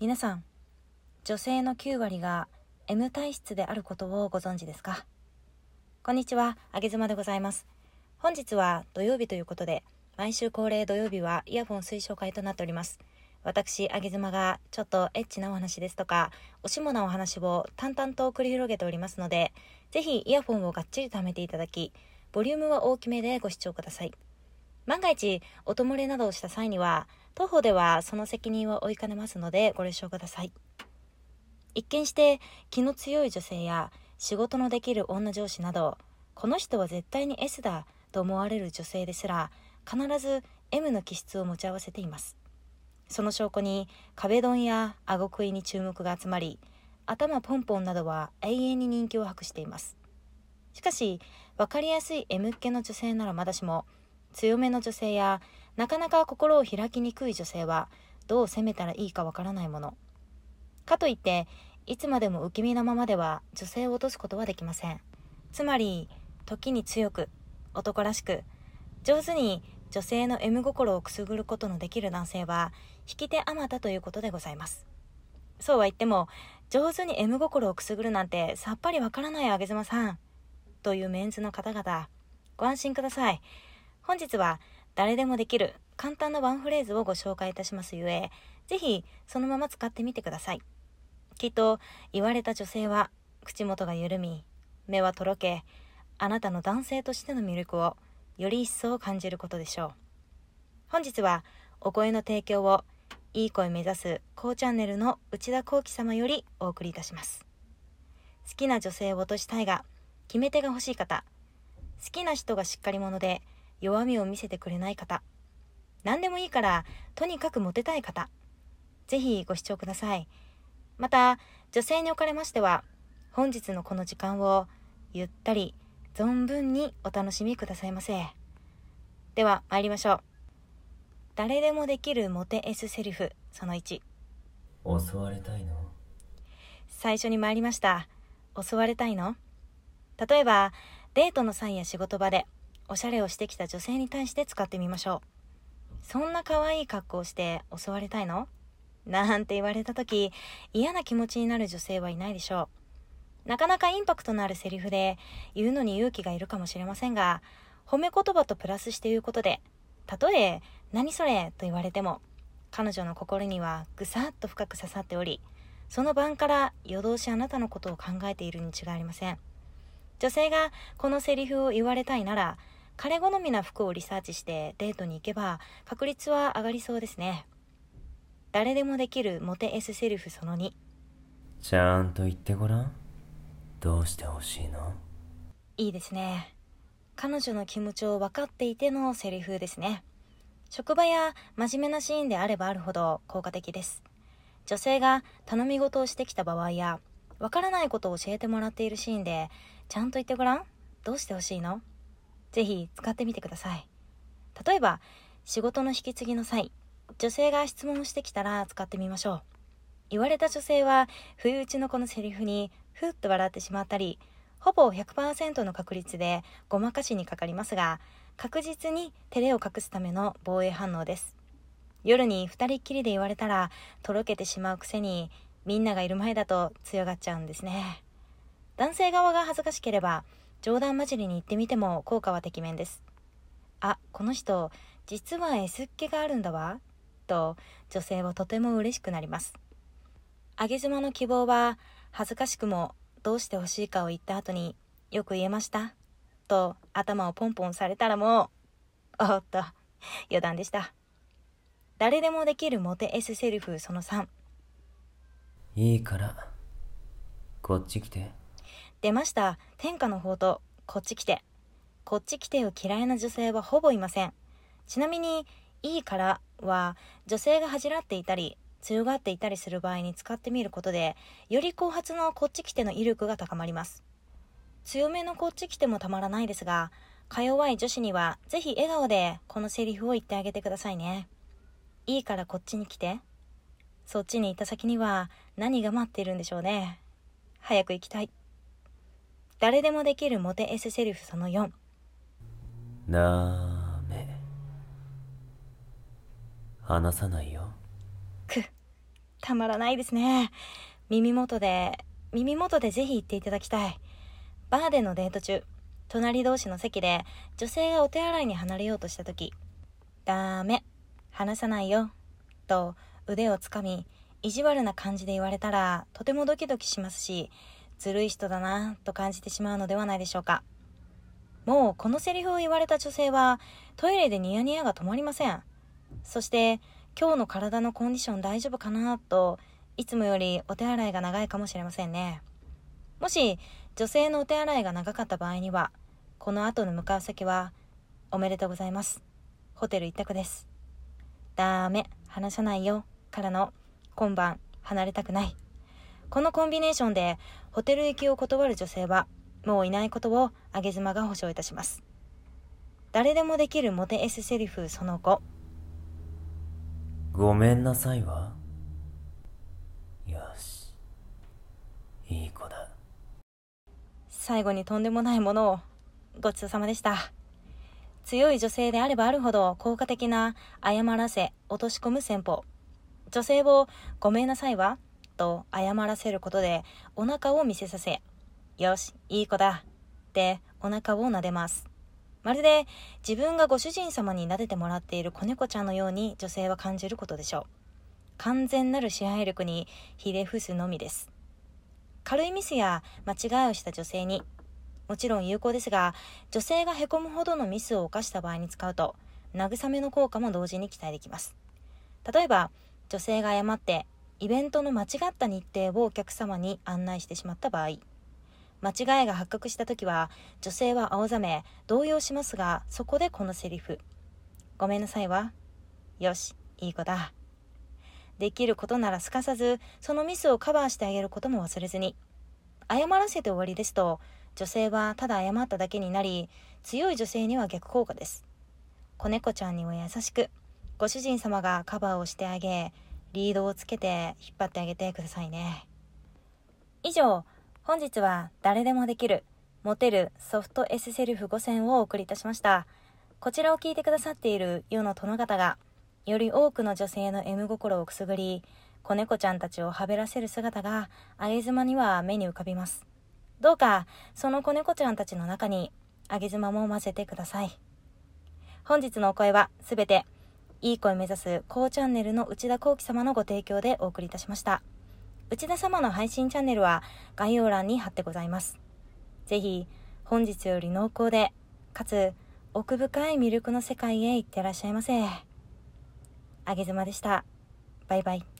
皆さん、女性の9割が M 体質であることをご存知ですか？こんにちは、あげずまでございます。本日は土曜日ということで、毎週恒例土曜日はイヤホン推奨会となっております。私、あげずまがちょっとエッチなお話ですとか、おしもなお話を淡々と繰り広げておりますので、ぜひイヤホンをがっちりとはめていただき、ボリュームは大きめでご視聴ください。万が一、音漏れなどをした際には、当方ではその責任を負いかねますのでご了承ください。一見して気の強い女性や仕事のできる女上司など、この人は絶対に S だと思われる女性ですら、必ず M の気質を持ち合わせています。その証拠に壁ドンや顎食いに注目が集まり、頭ポンポンなどは永遠に人気を博しています。しかし、わかりやすい M っ気の女性ならまだしも、強めの女性やなかなか心を開きにくい女性はどう責めたらいいかわからないもの。かといって、いつまでも受け身なままでは女性を落とすことはできません。つまり、時に強く、男らしく、上手に女性の M 心をくすぐることのできる男性は、引き手あまたということでございます。そうは言っても、上手に M 心をくすぐるなんてさっぱりわからないあげずまさん。というメンズの方々、ご安心ください。本日は誰でもできる簡単なワンフレーズをご紹介いたしますゆえ、ぜひそのまま使ってみてください。きっと言われた女性は口元が緩み、目はとろけ、あなたの男性としての魅力をより一層感じることでしょう。本日はお声の提供をいい声目指すこうチャンネルの内田幸喜様よりお送りいたします。好きな女性を落としたいが、決め手が欲しい方、好きな人がしっかり者で、弱みを見せてくれない方、何でもいいから、とにかくモテたい方、ぜひご視聴ください。また、女性におかれましては、本日のこの時間をゆったり、存分にお楽しみくださいませ。では、参りましょう。誰でもできるモテ S セリフ、その1。襲われたいの？最初に参りました。襲われたいの？例えば、デートの際や仕事場で、おしゃれをしてきた女性に対して使ってみましょう。そんな可愛い格好をして襲われたいの？なんて言われた時、嫌な気持ちになる女性はいないでしょう。なかなかインパクトのあるセリフで言うのに勇気がいるかもしれませんが、褒め言葉とプラスして言うことで、たとえ、何それと言われても、彼女の心にはぐさっと深く刺さっており、その晩から夜通しあなたのことを考えているに違いありません。女性がこのセリフを言われたいなら、彼好みな服をリサーチしてデートに行けば確率は上がりそうですね。誰でもできるモテ S セリフその2。ちゃんと言ってごらん。どうしてほしいの？いいですね。彼女の気持ちを分かっていてのセリフですね。職場や真面目なシーンであればあるほど効果的です。女性が頼み事をしてきた場合や、わからないことを教えてもらっているシーンで、ちゃんと言ってごらんどうしてほしいの？ぜひ使ってみてください。例えば、仕事の引き継ぎの際、女性が質問してきたら使ってみましょう。言われた女性は、不意打ちのこのセリフに、ふっと笑ってしまったり、ほぼ100%の確率でごまかしにかかりますが、確実に照れを隠すための防衛反応です。夜に二人っきりで言われたら、とろけてしまうくせに、みんながいる前だと強がっちゃうんですね。男性側が恥ずかしければ、冗談交じりに言ってみても効果はてきめんです。あ、この人、実は S っ気があるんだわ。と、女性はとても嬉しくなります。あげ妻の希望は、恥ずかしくもどうして欲しいかを言った後に、よく言えましたと頭をポンポンされたらもう、おっと、余談でした。誰でもできるモテ S セリフその3。いいから、こっち来て。出ました。天下の宝刀。こっち来て。こっち来てを嫌いな女性はほぼいません。ちなみに、いいからは、女性が恥じらっていたり、強がっていたりする場合に使ってみることで、より後発のこっち来ての威力が高まります。強めのこっち来てもたまらないですが、か弱い女子には、ぜひ笑顔でこのセリフを言ってあげてくださいね。いいからこっちに来て。そっちに行った先には何が待っているんでしょうね。早く行きたい。誰でもできるモテ S セリフその4。ダメ。話さないよ。く、たまらないですね。耳元で、耳元でぜひ言っていただきたい。バーでのデート中、隣同士の席で女性がお手洗いに離れようとした時、ダメ、話さないよ、と腕をつかみ、意地悪な感じで言われたらとてもドキドキしますし、ずるい人だなと感じてしまうのではないでしょうか。もうこのセリフを言われた女性はトイレでニヤニヤが止まりません。そして今日の体のコンディション大丈夫かなといつもよりお手洗いが長いかもしれませんね。もし女性のお手洗いが長かった場合にはこの後の向かう先はおめでとうございます。ホテル一択です。ダメ、話さないよからの今晩離れたくない。このコンビネーションでホテル行きを断る女性はもういないことをあげ妻が保証いたします。誰でもできるモテ S セリフその5。ごめんなさいわ。よし。いい子だ。最後にとんでもないものをごちそうさまでした。強い女性であればあるほど効果的な謝らせ、落とし込む戦法。女性をごめんなさいわと謝らせることでお腹を見せさせ、よし、いい子だ。ってお腹を撫でます。まるで自分がご主人様に撫でてもらっている子猫ちゃんのように女性は感じることでしょう。完全なる支配力にひれ伏すのみです。軽いミスや間違いをした女性に、もちろん有効ですが、女性がへこむほどのミスを犯した場合に使うと、慰めの効果も同時に期待できます。例えば、女性が誤ってイベントの間違った日程をお客様に案内してしまった場合、間違いが発覚した時は女性は青ざめ動揺しますがそこでこのセリフ「ごめんなさいわ。よしいい子だ」できることならすかさずそのミスをカバーしてあげることも忘れずに。謝らせて終わりですと女性はただ謝っただけになり強い女性には逆効果です。子猫ちゃんには優しくご主人様がカバーをしてあげリードをつけて引っ張ってあげてくださいね以上本日は誰でもできるモテるソフト S セルフ5選をお送りいたしました。こちらを聞いてくださっている世の殿方が、より多くの女性の M 心をくすぐり、子猫ちゃんたちをはべらせる姿が、あげ妻には目に浮かびます。どうか、その子猫ちゃんたちの中に、あげ妻も混ぜてください。本日のお声は、すべて、いい声目指す、高チャンネルの内田幸喜様のご提供でお送りいたしました。内田様の配信チャンネルは概要欄に貼ってございます。ぜひ、本日より濃厚で、かつ奥深い魅力の世界へ行ってらっしゃいませ。あげずまでした。バイバイ。